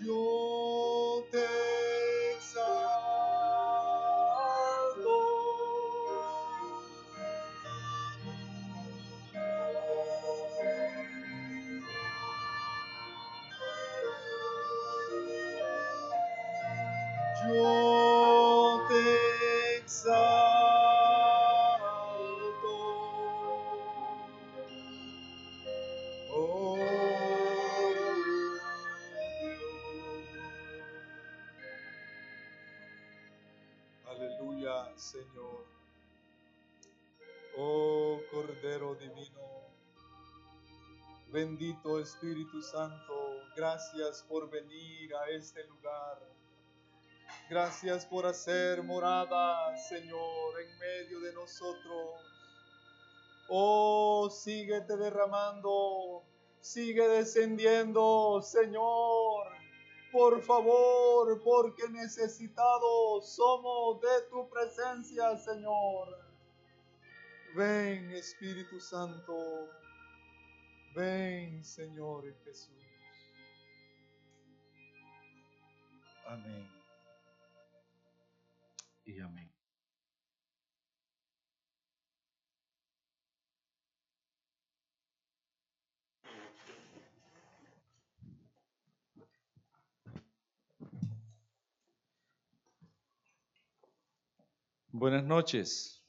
Yo Espíritu Santo, gracias por venir a este lugar. Gracias por hacer morada, Señor, en medio de nosotros. Oh, síguete derramando, sigue descendiendo, Señor. Por favor, porque necesitados somos de tu presencia, Señor. Ven, Espíritu Santo. Ven, Señor Jesús. Amén. Y amén. Buenas noches.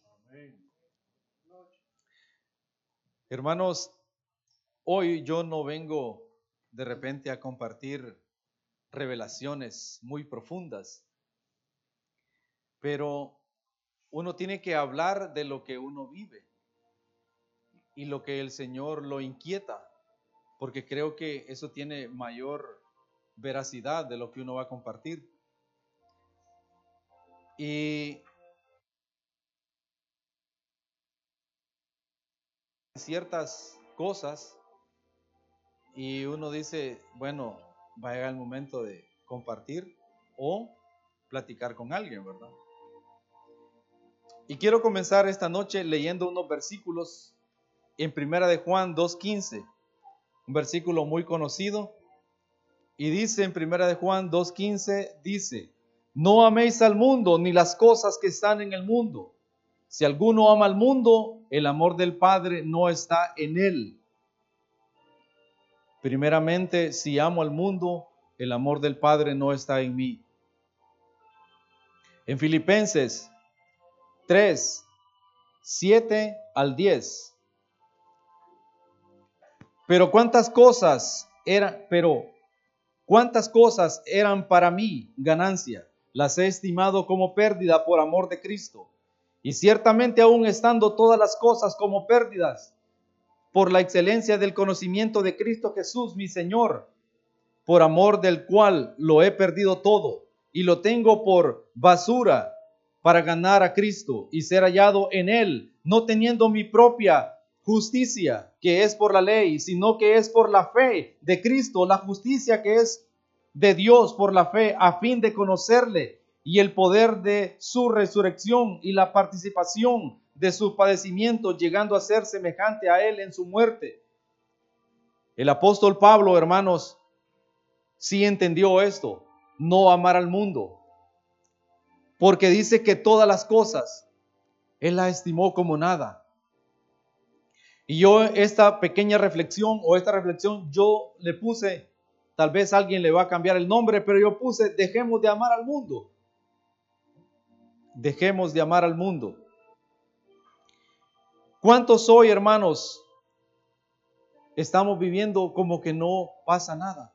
Hermanos, hoy yo no vengo de repente a compartir revelaciones muy profundas, pero uno tiene que hablar de lo que uno vive y lo que el Señor lo inquieta, porque creo que eso tiene mayor veracidad de lo que uno va a compartir. Y ciertas cosas y uno dice, bueno, va a llegar el momento de compartir o platicar con alguien, ¿verdad? Y quiero comenzar esta noche leyendo unos versículos en Primera de Juan 2.15, un versículo muy conocido. Y dice en Primera de Juan 2.15, dice, no améis al mundo ni las cosas que están en el mundo. Si alguno ama al mundo, el amor del Padre no está en él. Primeramente, si amo al mundo, el amor del Padre no está en mí. En Filipenses 3, 7 al 10. Pero cuántas cosas eran, pero cuántas cosas eran para mí ganancia, las he estimado como pérdida por amor de Cristo. Y ciertamente aún estando todas las cosas como pérdidas, por la excelencia del conocimiento de Cristo Jesús, mi Señor, por amor del cual lo he perdido todo y lo tengo por basura para ganar a Cristo y ser hallado en Él, no teniendo mi propia justicia, que es por la ley, sino que es por la fe de Cristo, la justicia que es de Dios por la fe, a fin de conocerle y el poder de su resurrección y la participación de su padecimiento, llegando a ser semejante a Él en su muerte. El apóstol Pablo, hermanos, sí entendió esto, no amar al mundo, porque dice que todas las cosas Él la estimó como nada. Y yo esta pequeña reflexión o esta reflexión yo le puse, tal vez alguien le va a cambiar el nombre, pero yo puse, dejemos de amar al mundo. Dejemos de amar al mundo. ¿Cuántos hoy, hermanos, estamos viviendo como que no pasa nada?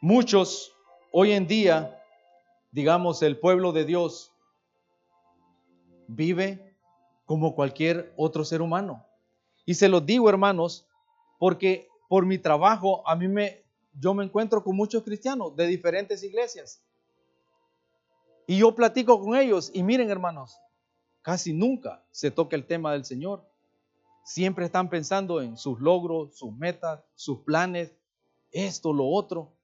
Muchos hoy en día, digamos, el pueblo de Dios vive como cualquier otro ser humano. Y se los digo, hermanos, porque por mi trabajo a mí me yo me encuentro con muchos cristianos de diferentes iglesias. Y yo platico con ellos y miren, hermanos, casi nunca se toca el tema del Señor. Siempre están pensando en sus logros, sus metas, sus planes, esto, lo otro.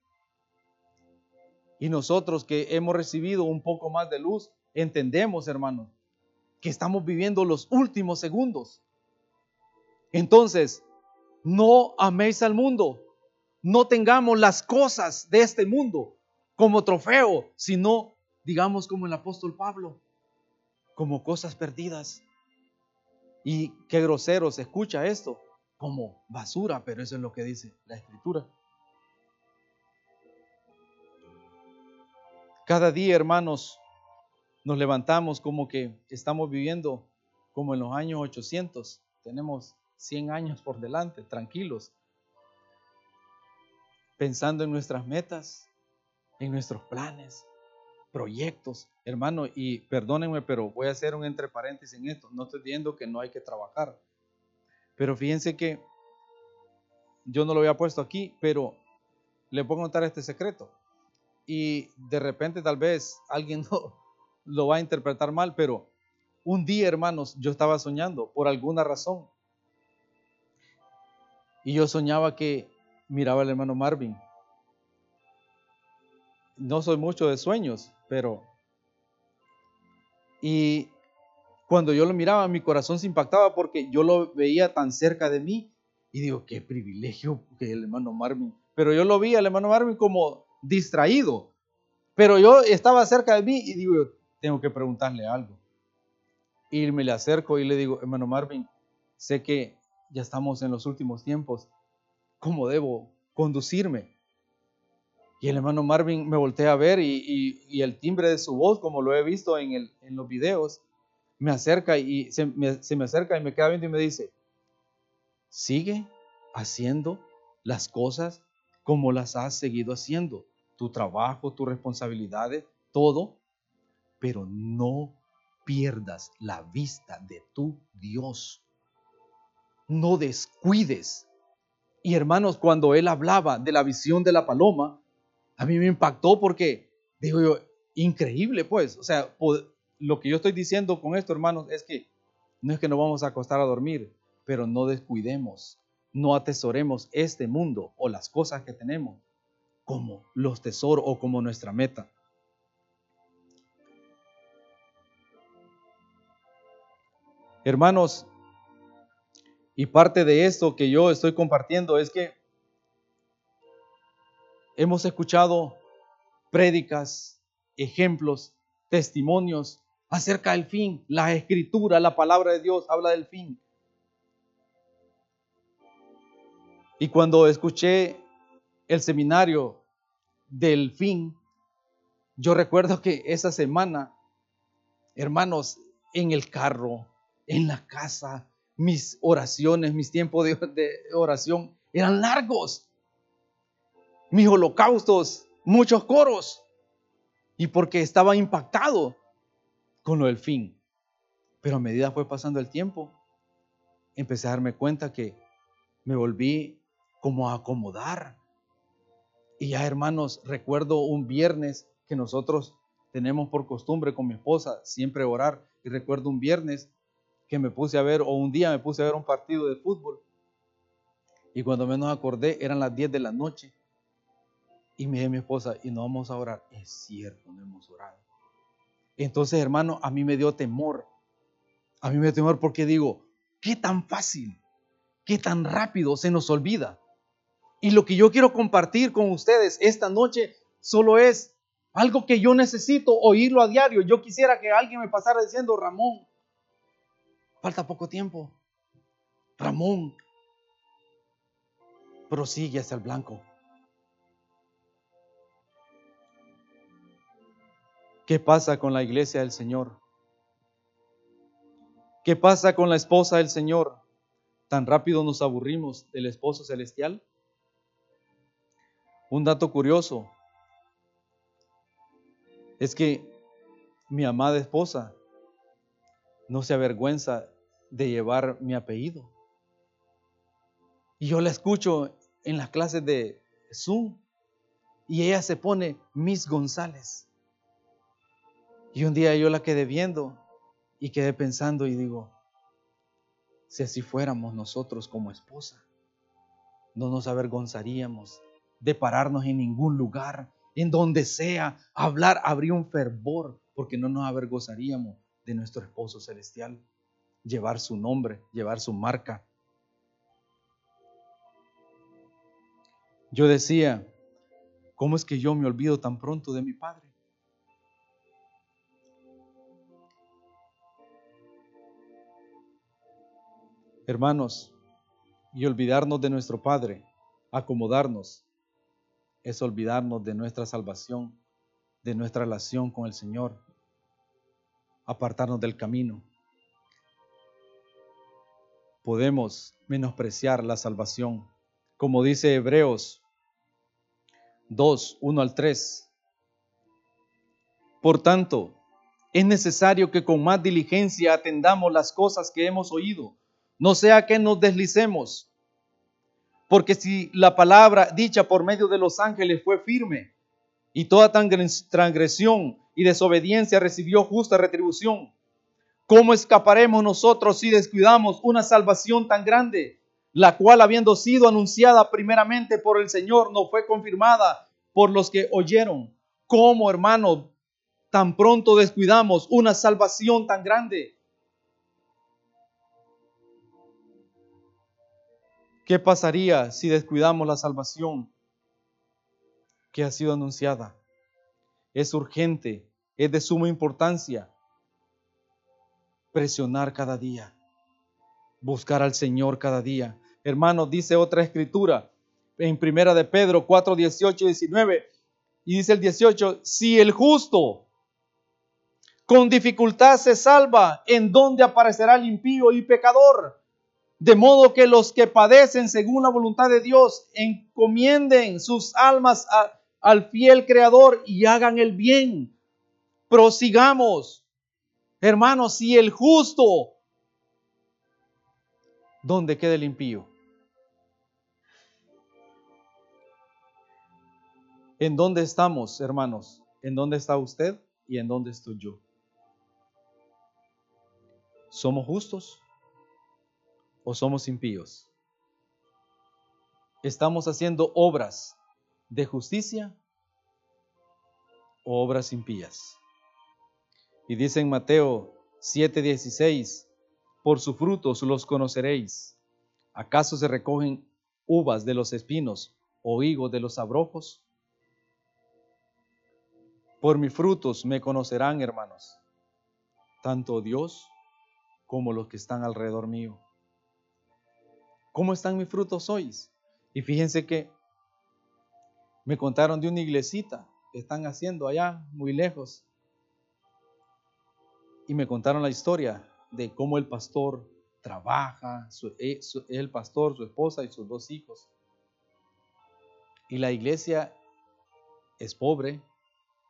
Y nosotros que hemos recibido un poco más de luz, entendemos, hermanos, que estamos viviendo los últimos segundos. Entonces, no améis al mundo, no tengamos las cosas de este mundo como trofeo, sino, digamos, como el apóstol Pablo, como cosas perdidas. Y qué grosero se escucha esto, como basura, pero eso es lo que dice la escritura. Cada día, hermanos, nos levantamos como que estamos viviendo como en los años 800. Tenemos 100 años por delante, tranquilos, pensando en nuestras metas, en nuestros planes, proyectos. Hermano, y perdónenme, pero voy a hacer un entre paréntesis en esto. No estoy diciendo que no hay que trabajar. Pero fíjense que yo no lo había puesto aquí, pero le puedo contar este secreto. Y de repente tal vez alguien no, lo va a interpretar mal, pero un día, hermanos, yo estaba soñando por alguna razón. Y yo soñaba que miraba al hermano Marvin. No soy mucho de sueños, pero... Y cuando yo lo miraba, mi corazón se impactaba porque yo lo veía tan cerca de mí y digo, qué privilegio que el hermano Marvin. Pero yo lo vi al hermano Marvin como distraído. Pero yo estaba cerca de mí y digo, tengo que preguntarle algo. Y me le acerco y le digo, hermano Marvin, sé que ya estamos en los últimos tiempos. ¿Cómo debo conducirme? Y el hermano Marvin me voltea a ver y, el timbre de su voz, como lo he visto en, los videos, me acerca y me, se me acerca y me queda viendo y me dice, sigue haciendo las cosas como las has seguido haciendo, tu trabajo, tus responsabilidades, todo, pero no pierdas la vista de tu Dios. No descuides. Y hermanos, cuando él hablaba de la visión de la paloma, a mí me impactó porque, digo yo, increíble pues, o sea, lo que yo estoy diciendo con esto, hermanos, es que no es que nos vamos a acostar a dormir, pero no descuidemos, no atesoremos este mundo o las cosas que tenemos como los tesoros o como nuestra meta. Hermanos, y parte de esto que yo estoy compartiendo es que hemos escuchado prédicas, ejemplos, testimonios acerca del fin. La escritura, la palabra de Dios habla del fin. Y cuando escuché el seminario del fin, yo recuerdo que esa semana, hermanos, en el carro, en la casa, mis oraciones, mis tiempos de, oración eran largos. Mis holocaustos, muchos coros. Y porque estaba impactado con lo del fin. Pero a medida fue pasando el tiempo, empecé a darme cuenta que me volví como a acomodar. Y ya hermanos, recuerdo un viernes que nosotros tenemos por costumbre con mi esposa siempre orar. Y recuerdo un viernes que me puse a ver, o un día me puse a ver un partido de fútbol. Y cuando menos acordé, eran las 10 de la noche. Y me dije a mi esposa, y no vamos a orar. Es cierto, no hemos orado. Entonces, hermano, a mí me dio temor. A mí me dio temor porque digo, qué tan fácil qué tan rápido se nos olvida. Y lo que yo quiero compartir con ustedes esta noche solo es algo que yo necesito oírlo a diario. Yo quisiera que alguien me pasara diciendo, Ramón, falta poco tiempo. Ramón, prosigue hasta el blanco. ¿Qué pasa con la iglesia del Señor? ¿Qué pasa con la esposa del Señor? tan rápido nos aburrimos del esposo celestial? Un dato curioso es que mi amada esposa no se avergüenza de llevar mi apellido. Y yo la escucho en las clases de Zoom y ella se pone Miss González. Y un día yo la quedé viendo y quedé pensando y digo, si así fuéramos nosotros como esposa. No nos avergonzaríamos de pararnos en ningún lugar, en donde sea, hablar, habría un fervor, porque no nos avergonzaríamos de nuestro esposo celestial, llevar su nombre, llevar su marca. Yo decía, ¿cómo es que yo me olvido tan pronto de mi Padre? Hermanos, y olvidarnos de nuestro Padre, acomodarnos, es olvidarnos de nuestra salvación, de nuestra relación con el Señor, apartarnos del camino. Podemos menospreciar la salvación, como dice Hebreos 2, 1 al 3. Por tanto, es necesario que con más diligencia atendamos las cosas que hemos oído no sea que nos deslicemos. Porque si la palabra dicha por medio de los ángeles fue firme y toda transgresión y desobediencia recibió justa retribución, ¿cómo escaparemos nosotros si descuidamos una salvación tan grande, la cual habiendo sido anunciada primeramente por el Señor, no fue confirmada por los que oyeron? ¿Cómo, hermano, tan pronto descuidamos una salvación tan grande? ¿Qué pasaría si descuidamos la salvación que ha sido anunciada? Es urgente, es de suma importancia presionar cada día, buscar al Señor cada día. Hermano, dice otra escritura en Primera de Pedro 4, 18 y 19, y dice el 18, si el justo con dificultad se salva, ¿en dónde aparecerá el impío y pecador? De modo que los que padecen según la voluntad de Dios encomienden sus almas al fiel Creador y hagan el bien. Prosigamos. Hermanos, si el justo, ¿dónde queda el impío? ¿En dónde estamos, hermanos? ¿En dónde está usted y en dónde estoy yo? ¿Somos justos? O somos impíos? ¿Estamos haciendo obras de justicia o obras impías? Y dice en Mateo 7:16, por sus frutos los conoceréis. ¿Acaso se recogen uvas de los espinos o higos de los abrojos? Por mis frutos me conocerán, hermanos, tanto Dios como los que están alrededor mío. ¿Cómo están mis frutos hoy? Y fíjense que me contaron de una iglesita que están haciendo allá, muy lejos. Y me contaron la historia de cómo el pastor trabaja, eh, el pastor, su esposa y sus dos hijos. Y la iglesia es pobre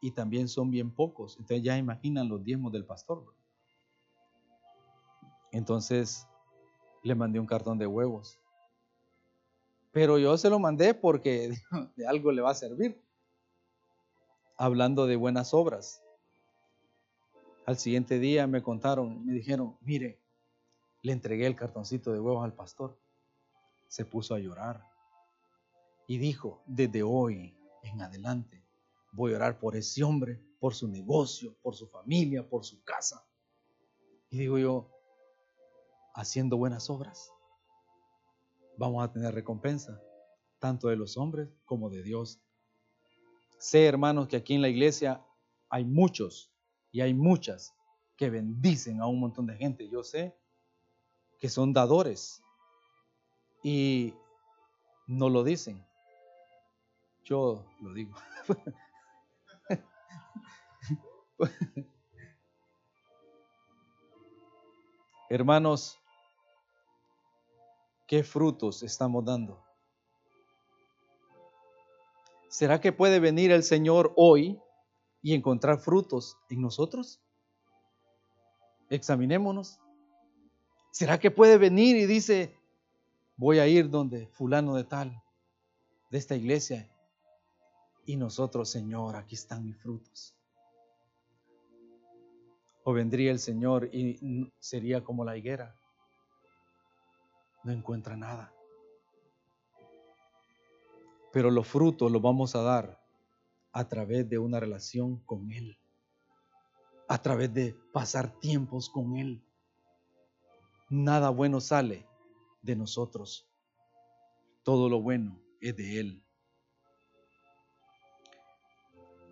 y también son bien pocos. Entonces ya imaginan los diezmos del pastor. Entonces le mandé un cartón de huevos. Pero yo se lo mandé porque de algo le va a servir. Hablando de buenas obras. Al siguiente día me contaron, me dijeron, mire, le entregué el cartoncito de huevos al pastor. Se puso a llorar. Y dijo, desde hoy en adelante voy a orar por ese hombre, por su negocio, por su familia, por su casa. Y digo yo, haciendo buenas obras, vamos a tener recompensa, tanto de los hombres como de Dios. Sé, hermanos, que aquí en la iglesia hay muchos y hay muchas que bendicen a un montón de gente. Yo sé que son dadores y no lo dicen. Yo lo digo. Hermanos, ¿Qué frutos estamos dando? ¿Será que puede venir el Señor hoy y encontrar frutos en nosotros? Examinémonos. ¿Será que puede venir y dice, voy a ir donde fulano de tal, de esta iglesia, y nosotros, Señor, aquí están mis frutos? O vendría el Señor y sería como la higuera no encuentra nada. Pero los frutos los vamos a dar a través de una relación con Él, a través de pasar tiempos con Él. Nada bueno sale de nosotros. Todo lo bueno es de Él.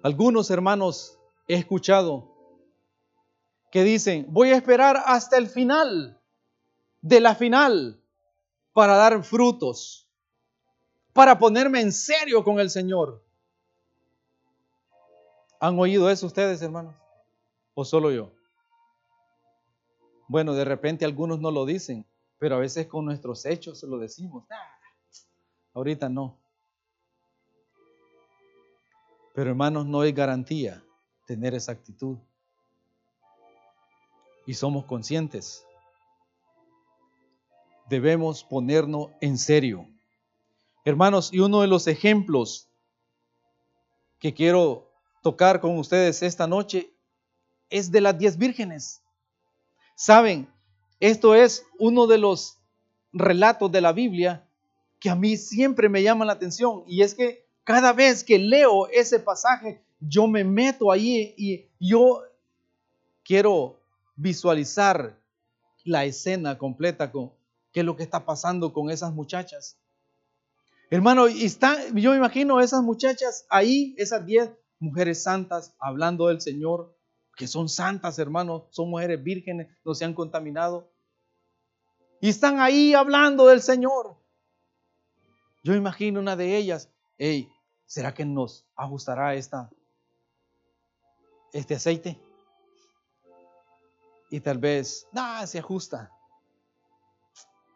Algunos hermanos he escuchado que dicen, voy a esperar hasta el final de la final para dar frutos, para ponerme en serio con el Señor. ¿Han oído eso ustedes, hermanos? ¿O solo yo? Bueno, de repente algunos no lo dicen, pero a veces con nuestros hechos se lo decimos. Ah, ahorita no. Pero hermanos, no es garantía tener esa actitud. Y somos conscientes. Debemos ponernos en serio. Hermanos, y uno de los ejemplos que quiero tocar con ustedes esta noche es de las diez vírgenes. Saben, esto es uno de los relatos de la Biblia que a mí siempre me llama la atención y es que cada vez que leo ese pasaje, yo me meto ahí y yo quiero visualizar la escena completa con qué es lo que está pasando con esas muchachas. Hermano, está, yo me imagino esas muchachas ahí, esas diez mujeres santas hablando del Señor, que son santas, hermanos, son mujeres vírgenes, no se han contaminado. Y están ahí hablando del Señor. Yo imagino una de ellas, hey, ¿será que nos ajustará esta, este aceite? Y tal vez, nada, se ajusta.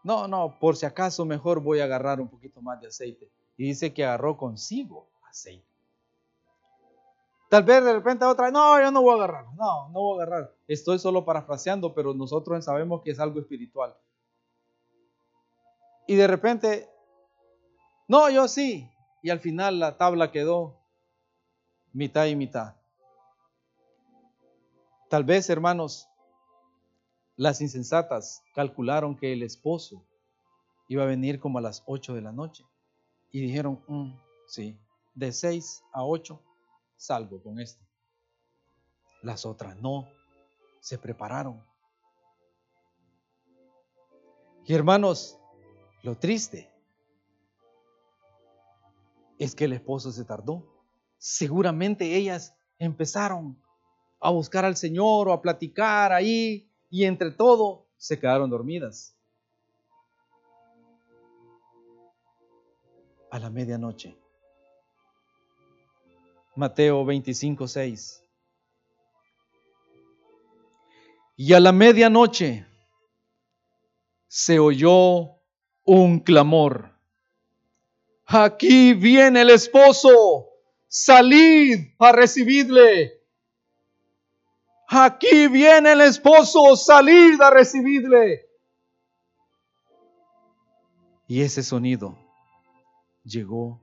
No, no, por si acaso mejor voy a agarrar un poquito más de aceite. Y dice que agarró consigo aceite. Tal vez de repente otra, no, yo no voy a agarrar, no, no voy a agarrar. Estoy solo parafraseando, pero nosotros sabemos que es algo espiritual. Y de repente, no, yo sí. Y al final la tabla quedó mitad y mitad. Tal vez, hermanos, las insensatas calcularon que el esposo iba a venir como a las 8 de la noche. Y dijeron, mm, sí, de 6 a 8 salgo con esto. Las otras no, se prepararon. Y hermanos, lo triste es que el esposo se tardó. Seguramente ellas empezaron a buscar al Señor o a platicar ahí y entre todo se quedaron dormidas. A la medianoche Mateo 25, 6. Y a la medianoche se oyó un clamor. Aquí viene el esposo, salid a recibirle. Aquí viene el esposo, salid a recibirle. Y ese sonido llegó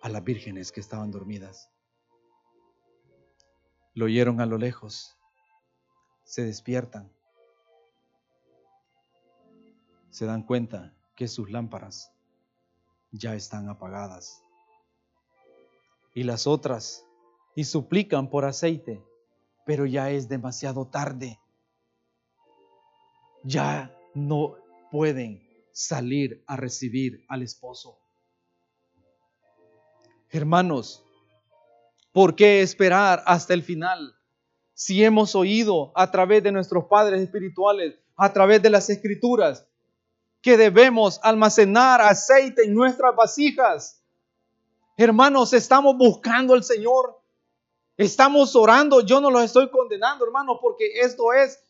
a las vírgenes que estaban dormidas. Lo oyeron a lo lejos, se despiertan, se dan cuenta que sus lámparas ya están apagadas. Y las otras, y suplican por aceite, pero ya es demasiado tarde. Ya no pueden salir a recibir al esposo. Hermanos, ¿por qué esperar hasta el final? Si hemos oído a través de nuestros padres espirituales, a través de las escrituras, que debemos almacenar aceite en nuestras vasijas. Hermanos, estamos buscando al Señor. Estamos orando. Yo no los estoy condenando, hermanos, porque esto es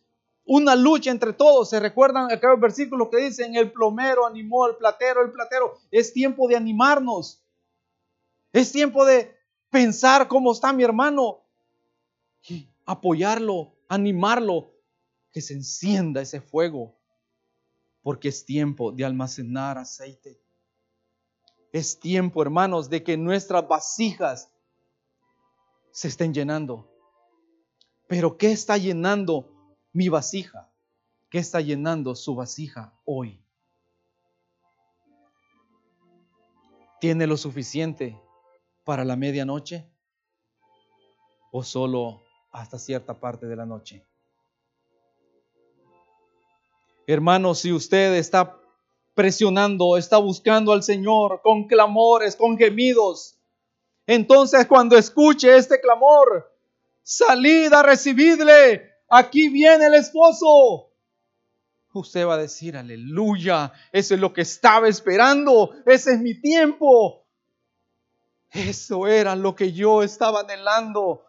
una lucha entre todos. ¿Se recuerdan aquellos versículos que dicen, el plomero animó al platero, el platero? Es tiempo de animarnos. Es tiempo de pensar cómo está mi hermano apoyarlo, animarlo, que se encienda ese fuego, porque es tiempo de almacenar aceite. Es tiempo, hermanos, de que nuestras vasijas se estén llenando. Pero ¿qué está llenando mi vasija? ¿Qué está llenando su vasija hoy? ¿Tiene lo suficiente para la medianoche o solo hasta cierta parte de la noche. Hermano, si usted está presionando, está buscando al Señor con clamores, con gemidos, Entonces cuando escuche este clamor, salid a recibirle, aquí viene el esposo. Usted va a decir, aleluya, eso es lo que estaba esperando, ese es mi tiempo. Eso era lo que yo estaba anhelando.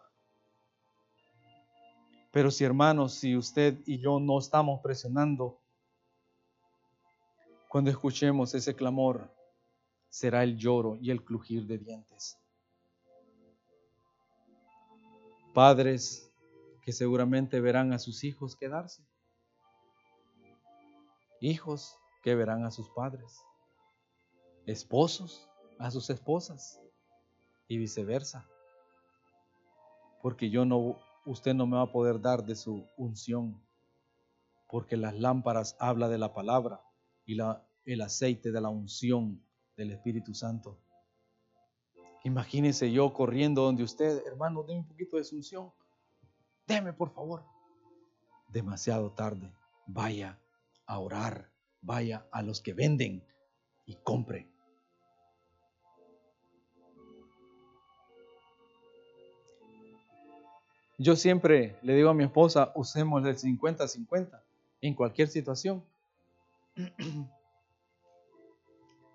Pero si hermanos, si usted y yo no estamos presionando, cuando escuchemos ese clamor, será el lloro y el crujir de dientes. Padres que seguramente verán a sus hijos quedarse. Hijos que verán a sus padres. Esposos a sus esposas. Y viceversa. Porque yo no, usted no me va a poder dar de su unción. Porque las lámparas habla de la palabra y la, el aceite de la unción del Espíritu Santo. Imagínese yo corriendo donde usted, hermano, deme un poquito de unción. Deme, por favor. Demasiado tarde. Vaya a orar. Vaya a los que venden y compre. Yo siempre le digo a mi esposa, usemos el 50-50 en cualquier situación.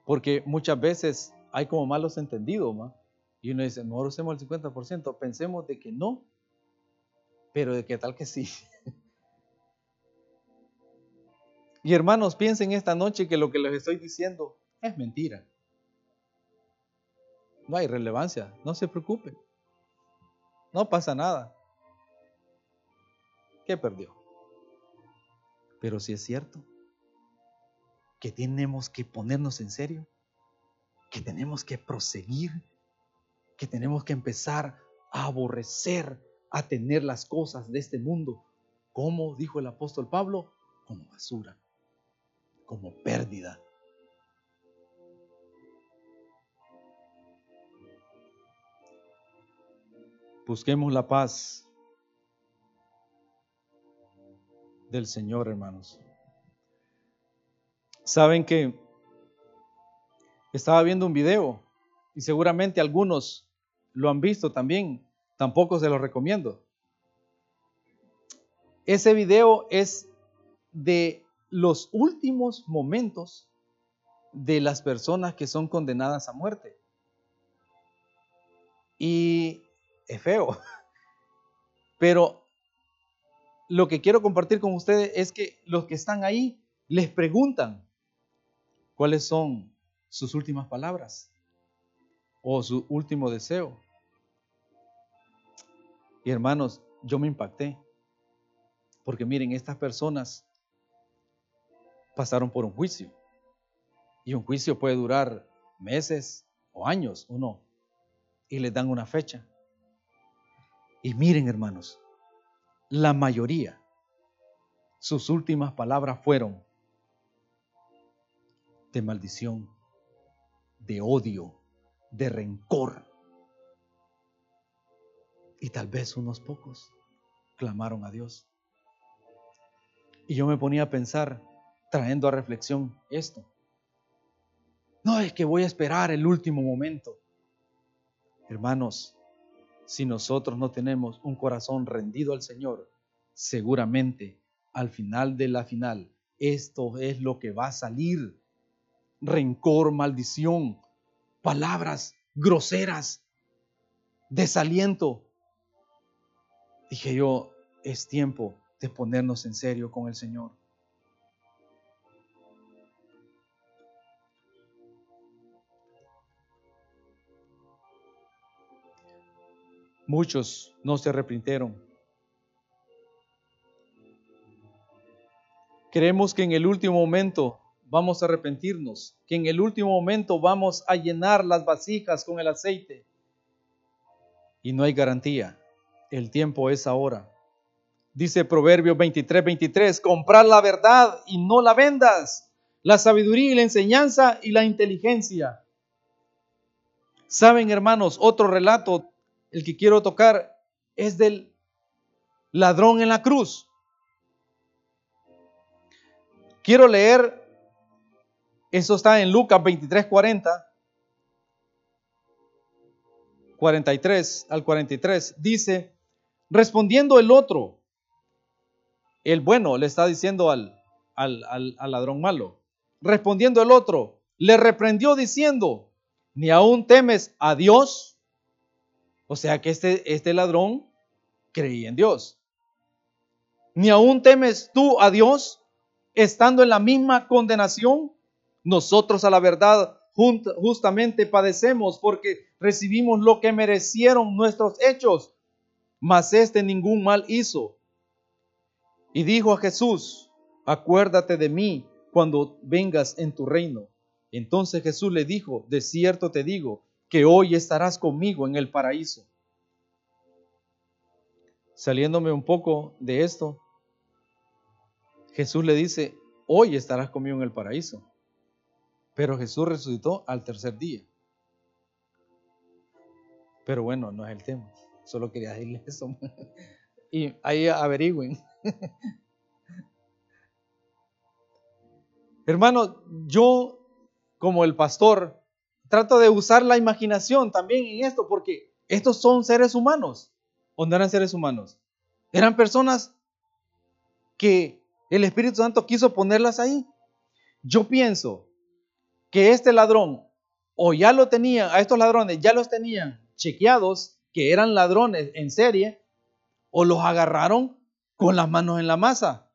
Porque muchas veces hay como malos entendidos, ¿ma? Y uno dice, mejor usemos el 50%, pensemos de que no, pero de que tal que sí. y hermanos, piensen esta noche que lo que les estoy diciendo es mentira. No hay relevancia, no se preocupen. No pasa nada. ¿Qué perdió? Pero si es cierto que tenemos que ponernos en serio, que tenemos que proseguir, que tenemos que empezar a aborrecer, a tener las cosas de este mundo, como dijo el apóstol Pablo, como basura, como pérdida. Busquemos la paz del Señor, hermanos. Saben que estaba viendo un video y seguramente algunos lo han visto también, tampoco se lo recomiendo. Ese video es de los últimos momentos de las personas que son condenadas a muerte. Y es feo, pero lo que quiero compartir con ustedes es que los que están ahí les preguntan, ¿Cuáles son sus últimas palabras? ¿O su último deseo? Y hermanos, yo me impacté. Porque miren, estas personas pasaron por un juicio. Y un juicio puede durar meses o años o no. Y les dan una fecha. Y miren, hermanos, la mayoría, sus últimas palabras fueron, de maldición, de odio, de rencor. Y tal vez unos pocos clamaron a Dios. Y yo me ponía a pensar, trayendo a reflexión esto. No es que voy a esperar el último momento. Hermanos, si nosotros no tenemos un corazón rendido al Señor, seguramente al final de la final, esto es lo que va a salir rencor, maldición, palabras groseras, desaliento. Dije yo, es tiempo de ponernos en serio con el Señor. Muchos no se arrepintieron. Creemos que en el último momento vamos a arrepentirnos, que en el último momento vamos a llenar las vasijas con el aceite. Y no hay garantía. El tiempo es ahora. Dice Proverbio 23, 23, comprar la verdad y no la vendas, la sabiduría y la enseñanza y la inteligencia. Saben, hermanos, otro relato, el que quiero tocar, es del ladrón en la cruz. Quiero leer eso está en Lucas 23:40. 43 al 43, dice, respondiendo el otro, el bueno le está diciendo al, al, al, ladrón malo, respondiendo el otro, le reprendió diciendo, ni aún temes a Dios. O sea que este, este ladrón creía en Dios. Ni aún temes tú a Dios estando en la misma condenación. Nosotros a la verdad justamente padecemos porque recibimos lo que merecieron nuestros hechos, mas este ningún mal hizo. Y dijo a Jesús, acuérdate de mí cuando vengas en tu reino. Entonces Jesús le dijo, de cierto te digo, que hoy estarás conmigo en el paraíso. Saliéndome un poco de esto, Jesús le dice, hoy estarás conmigo en el paraíso. Pero Jesús resucitó al tercer día. Pero bueno, no es el tema. Solo quería decirle eso. Y ahí averigüen. Hermano, yo como el pastor trato de usar la imaginación también en esto porque estos son seres humanos. ¿O no eran seres humanos? Eran personas que el Espíritu Santo quiso ponerlas ahí. Yo pienso que este ladrón, o ya lo tenía, a estos ladrones ya los tenían chequeados, que eran ladrones en serie, o los agarraron con las manos en la masa.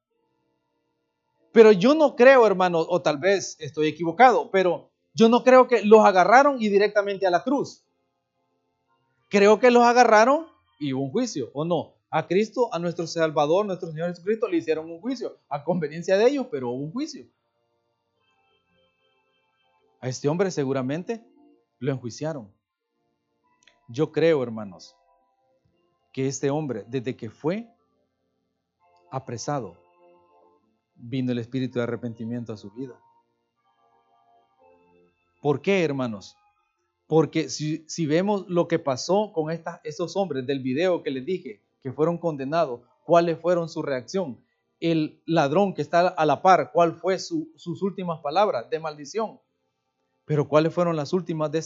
Pero yo no creo, hermano, o tal vez estoy equivocado, pero yo no creo que los agarraron y directamente a la cruz. Creo que los agarraron y hubo un juicio, ¿o no? A Cristo, a nuestro Salvador, nuestro Señor Jesucristo, le hicieron un juicio, a conveniencia de ellos, pero hubo un juicio. A este hombre seguramente lo enjuiciaron. Yo creo, hermanos, que este hombre, desde que fue apresado, vino el espíritu de arrepentimiento a su vida. ¿Por qué, hermanos? Porque si, vemos lo que pasó con estas, esos hombres del video que les dije, que fueron condenados, cuáles fueron su reacción, el ladrón que está a la par, cuál fue sus últimas palabras de maldición, pero ¿cuáles fueron las últimas, de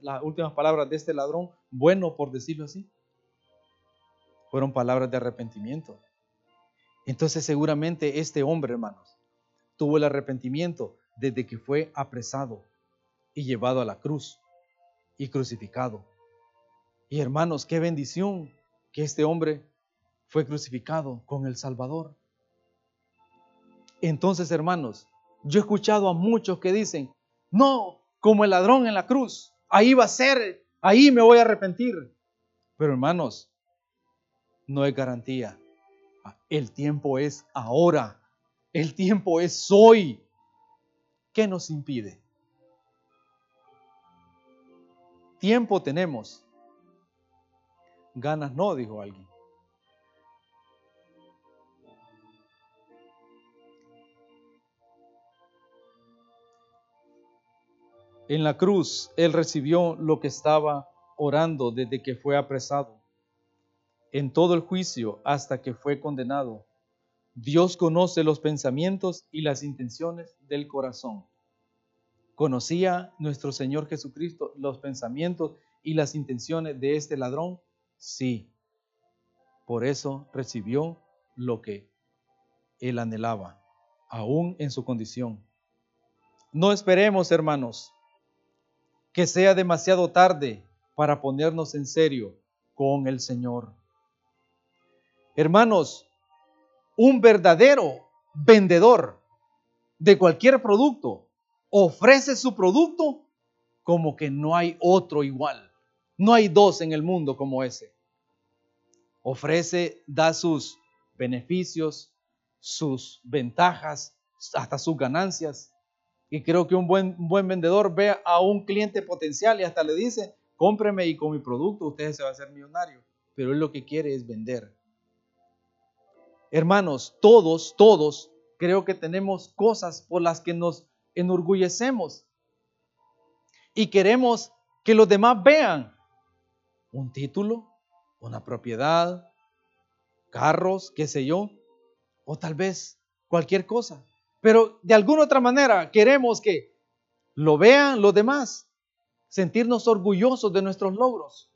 las últimas palabras de este ladrón? Bueno, por decirlo así. Fueron palabras de arrepentimiento. Entonces seguramente este hombre, hermanos, tuvo el arrepentimiento desde que fue apresado y llevado a la cruz y crucificado. Y hermanos, qué bendición que este hombre fue crucificado con el Salvador. Entonces, hermanos, yo he escuchado a muchos que dicen, no, como el ladrón en la cruz. Ahí va a ser, ahí me voy a arrepentir. Pero hermanos, no hay garantía. El tiempo es ahora. El tiempo es hoy. ¿Qué nos impide? Tiempo tenemos. Ganas no, dijo alguien. En la cruz Él recibió lo que estaba orando desde que fue apresado. En todo el juicio hasta que fue condenado. Dios conoce los pensamientos y las intenciones del corazón. ¿Conocía nuestro Señor Jesucristo los pensamientos y las intenciones de este ladrón? Sí. Por eso recibió lo que él anhelaba, aún en su condición. No esperemos, hermanos, que sea demasiado tarde para ponernos en serio con el Señor. Hermanos, un verdadero vendedor de cualquier producto ofrece su producto como que no hay otro igual. No hay dos en el mundo como ese. Ofrece, da sus beneficios, sus ventajas, hasta sus ganancias. Y creo que un buen, buen vendedor ve a un cliente potencial y hasta le dice, cómpreme y con mi producto usted se va a hacer millonario. Pero él lo que quiere es vender. Hermanos, todos, todos, creo que tenemos cosas por las que nos enorgullecemos. Y queremos que los demás vean un título, una propiedad, carros, qué sé yo, o tal vez cualquier cosa. Pero de alguna otra manera queremos que lo vean los demás, sentirnos orgullosos de nuestros logros.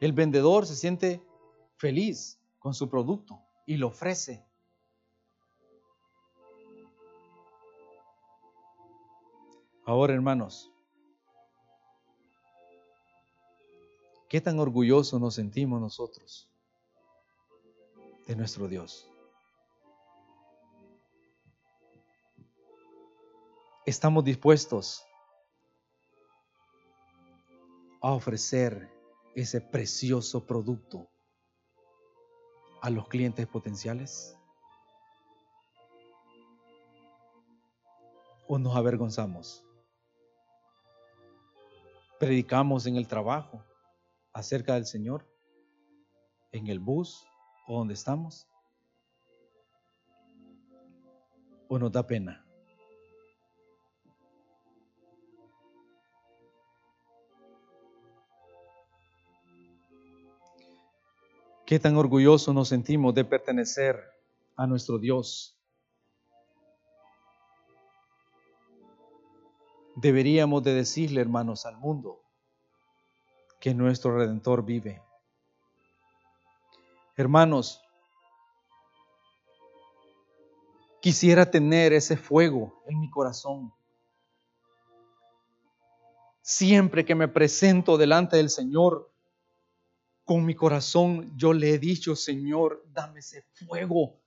El vendedor se siente feliz con su producto y lo ofrece. Ahora, hermanos, ¿qué tan orgullosos nos sentimos nosotros de nuestro Dios? Estamos dispuestos a ofrecer ese precioso producto a los clientes potenciales? ¿O nos avergonzamos? ¿Predicamos en el trabajo acerca del Señor? ¿En el bus o donde estamos? ¿O nos da pena? Qué tan orgullosos nos sentimos de pertenecer a nuestro Dios. Deberíamos de decirle, hermanos, al mundo que nuestro Redentor vive. Hermanos, quisiera tener ese fuego en mi corazón. Siempre que me presento delante del Señor, con mi corazón yo le he dicho, Señor, dame ese fuego,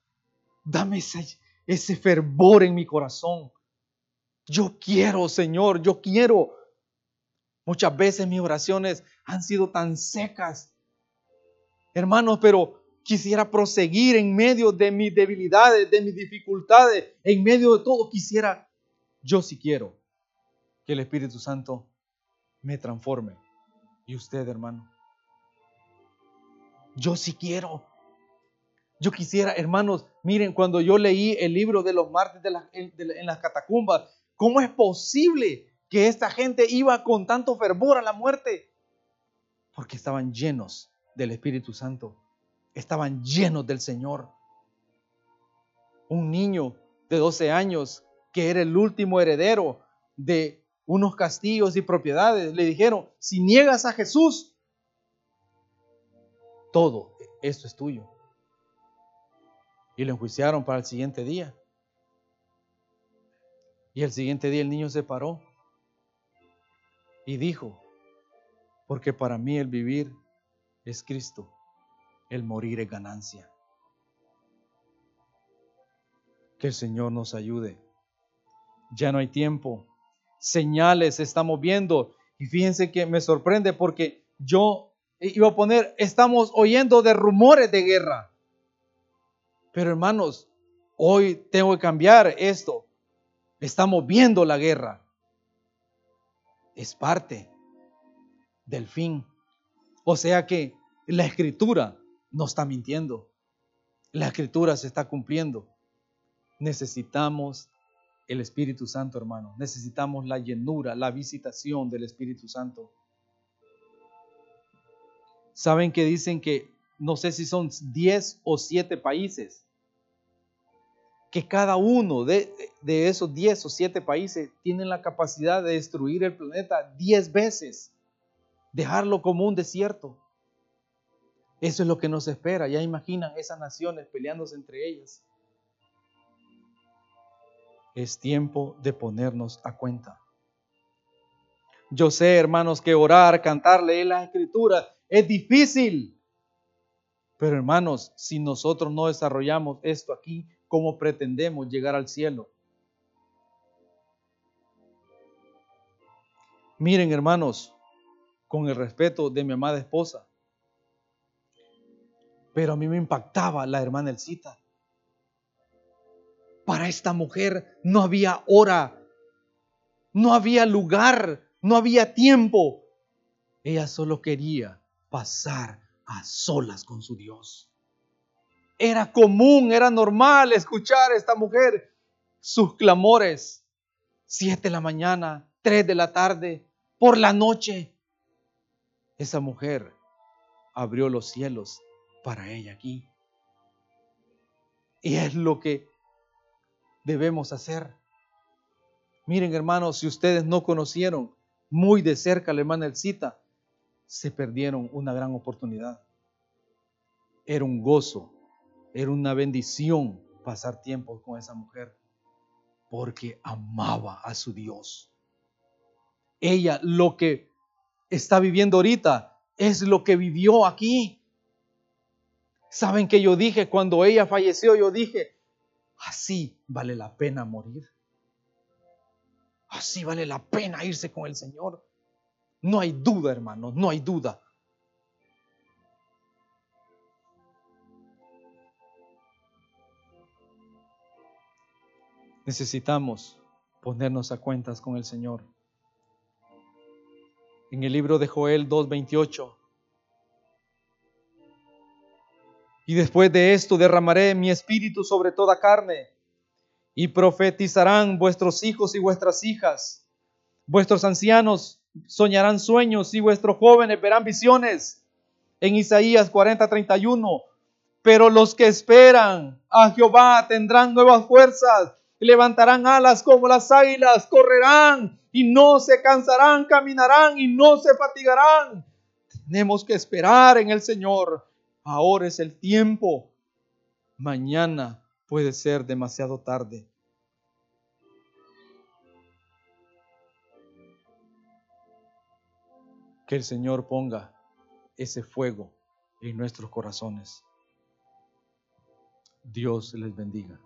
dame ese, fervor en mi corazón. Yo quiero, Señor, yo quiero. Muchas veces mis oraciones han sido tan secas. Hermanos, pero quisiera proseguir en medio de mis debilidades, de mis dificultades, en medio de todo. Quisiera, yo sí quiero que el Espíritu Santo me transforme. ¿Y usted, hermano? Yo sí quiero. Yo quisiera, hermanos, miren, cuando yo leí el libro de los martes en, las catacumbas, ¿cómo es posible que esta gente iba con tanto fervor a la muerte? Porque estaban llenos del Espíritu Santo, estaban llenos del Señor. Un niño de 12 años que era el último heredero de unos castillos y propiedades, le dijeron, si niegas a Jesús, todo esto es tuyo. Y lo enjuiciaron para el siguiente día. Y el siguiente día el niño se paró y dijo, porque para mí el vivir es Cristo, el morir es ganancia. Que el Señor nos ayude. Ya no hay tiempo. Señales estamos viendo. Y fíjense que me sorprende porque yo iba a poner, estamos oyendo de rumores de guerra. Pero hermanos, hoy tengo que cambiar esto. Estamos viendo la guerra. Es parte del fin. O sea que la escritura no está mintiendo. La escritura se está cumpliendo. Necesitamos el Espíritu Santo, hermano. Necesitamos la llenura, la visitación del Espíritu Santo. Saben que dicen que no sé si son 10 o 7 países, que cada uno de, esos 10 o 7 países tienen la capacidad de destruir el planeta 10 veces, dejarlo como un desierto. Eso es lo que nos espera. Ya imaginan esas naciones peleándose entre ellas. Es tiempo de ponernos a cuenta. Yo sé, hermanos, que orar, cantar, leer las escrituras es difícil. Pero hermanos, si nosotros no desarrollamos esto aquí, ¿cómo pretendemos llegar al cielo? Miren, hermanos, con el respeto de mi amada esposa, pero a mí me impactaba la hermana Elcita. Para esta mujer no había hora, no había lugar, no había tiempo. Ella solo quería pasar a solas con su Dios. Era común, era normal escuchar a esta mujer sus clamores. Siete de la mañana, tres de la tarde, por la noche. Esa mujer abrió los cielos para ella aquí. Y es lo que debemos hacer. Miren, hermanos, si ustedes no conocieron muy de cerca a la hermana Elcita, se perdieron una gran oportunidad. Era un gozo, era una bendición pasar tiempo con esa mujer porque amaba a su Dios. Ella lo que está viviendo ahorita es lo que vivió aquí. ¿Saben que yo dije cuando ella falleció? Yo dije, así vale la pena morir. Así vale la pena irse con el Señor. No hay duda, hermanos, no hay duda. Necesitamos ponernos a cuentas con el Señor. En el libro de Joel 2.28. Y después de esto derramaré mi espíritu sobre toda carne y profetizarán vuestros hijos y vuestras hijas. Vuestros ancianos soñarán sueños y vuestros jóvenes verán visiones. En Isaías 40:31. Pero los que esperan a Jehová tendrán nuevas fuerzas, levantarán alas como las águilas, correrán y no se cansarán, caminarán y no se fatigarán. Tenemos que esperar en el Señor. Ahora es el tiempo. Mañana puede ser demasiado tarde. Que el Señor ponga ese fuego en nuestros corazones. Dios les bendiga.